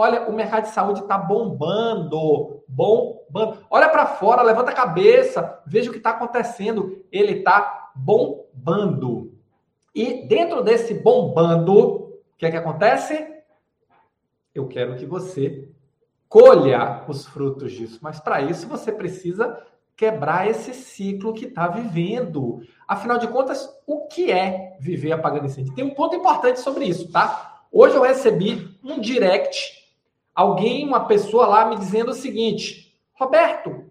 Olha, o mercado de saúde está bombando, bombando. Olha para fora, levanta a cabeça, veja o que está acontecendo. Ele está bombando. E dentro desse bombando, o que é que acontece? Eu quero que você colha os frutos disso. Mas para isso você precisa quebrar esse ciclo que está vivendo. Afinal de contas, o que é viver apagando incêndio? Tem um ponto importante sobre isso, tá? Hoje eu recebi um direct, alguém, uma pessoa lá me dizendo o seguinte: Roberto,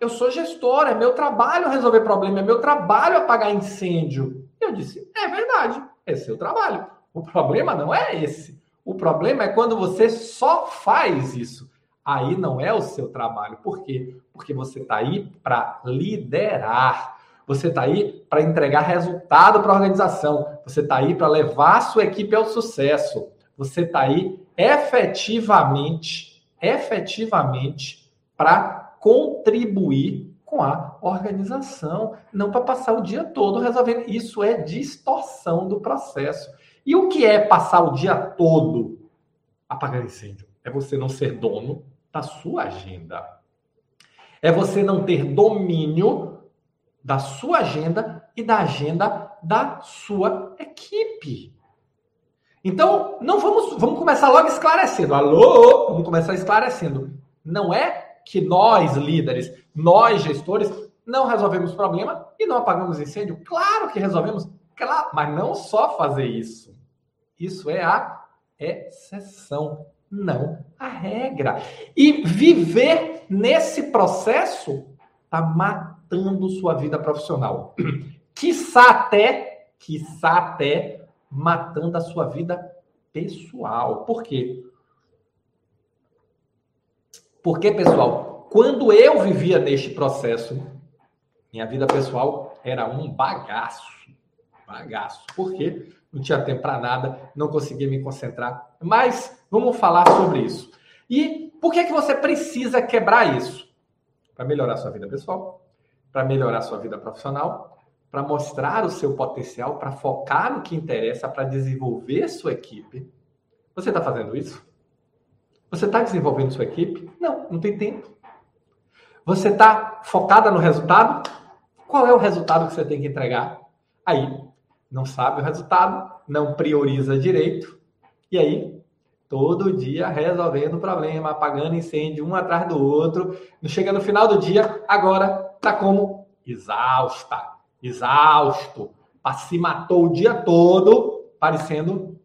eu sou gestor, é meu trabalho resolver problema, é meu trabalho apagar incêndio. Eu disse: é verdade, é seu trabalho. O problema não é esse. O problema é quando você só faz isso aí não é o seu trabalho. Por quê? Porque você está aí para liderar. Você está aí para entregar resultado para a organização. Você está aí para levar a sua equipe ao sucesso. Você está aí efetivamente, efetivamente, para contribuir com a organização, não para passar o dia todo resolvendo. Isso é distorção do processo. E o que é passar o dia todo apagando incêndio? É você não ser dono da sua agenda. É você não ter domínio da sua agenda e da agenda da sua equipe. Então, não vamos, vamos começar logo esclarecendo. Alô, vamos começar esclarecendo. Não é que nós líderes, nós gestores, não resolvemos problema e não apagamos incêndio. Claro que resolvemos, claro, mas não só fazer isso. Isso é a exceção não a regra. E viver nesse processo está matando sua vida profissional. Quiçá até, quiçá até matando a sua vida pessoal. Por quê? Porque, pessoal, quando eu vivia neste processo, minha vida pessoal era um bagaço. Bagaço. Por quê? Não tinha tempo para nada, não conseguia me concentrar. Mas Vamos falar sobre isso. E por que, que você precisa quebrar isso? Para melhorar sua vida pessoal, para melhorar sua vida profissional, para mostrar o seu potencial, para focar no que interessa, para desenvolver sua equipe. Você está fazendo isso? Você está desenvolvendo sua equipe? Não, não tem tempo. Você está focada no resultado? Qual é o resultado que você tem que entregar? Aí, não sabe o resultado, não prioriza direito, e aí todo dia resolvendo problema, apagando incêndio um atrás do outro. Chega no final do dia, agora tá como exausta, exausto, se matou o dia todo, parecendo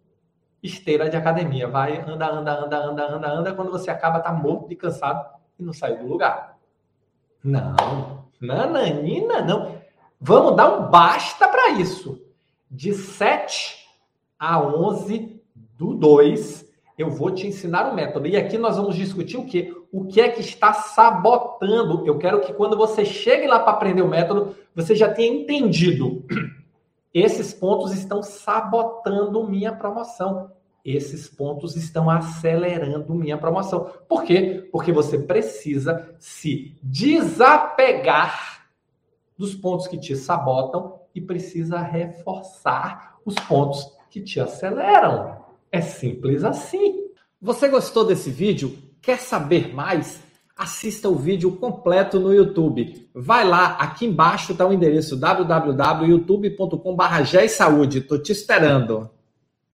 esteira de academia. Vai, anda, anda, anda, anda, anda, anda, quando você acaba tá morto de cansado e não sai do lugar. Não, nananina, não. Vamos dar um basta para isso. De 7 a 11 do 2, eu vou te ensinar um método. E aqui nós vamos discutir o que? O que é que está sabotando. Eu quero que quando você chegue lá para aprender o método, você já tenha entendido. Esses pontos estão sabotando minha promoção. Esses pontos estão acelerando minha promoção. Por quê? Porque você precisa se desapegar dos pontos que te sabotam e precisa reforçar os pontos que te aceleram. É simples assim. Você gostou desse vídeo? Quer saber mais? Assista o vídeo completo no YouTube. Vai lá, aqui embaixo está o endereço www.youtube.com.br. Estou te esperando.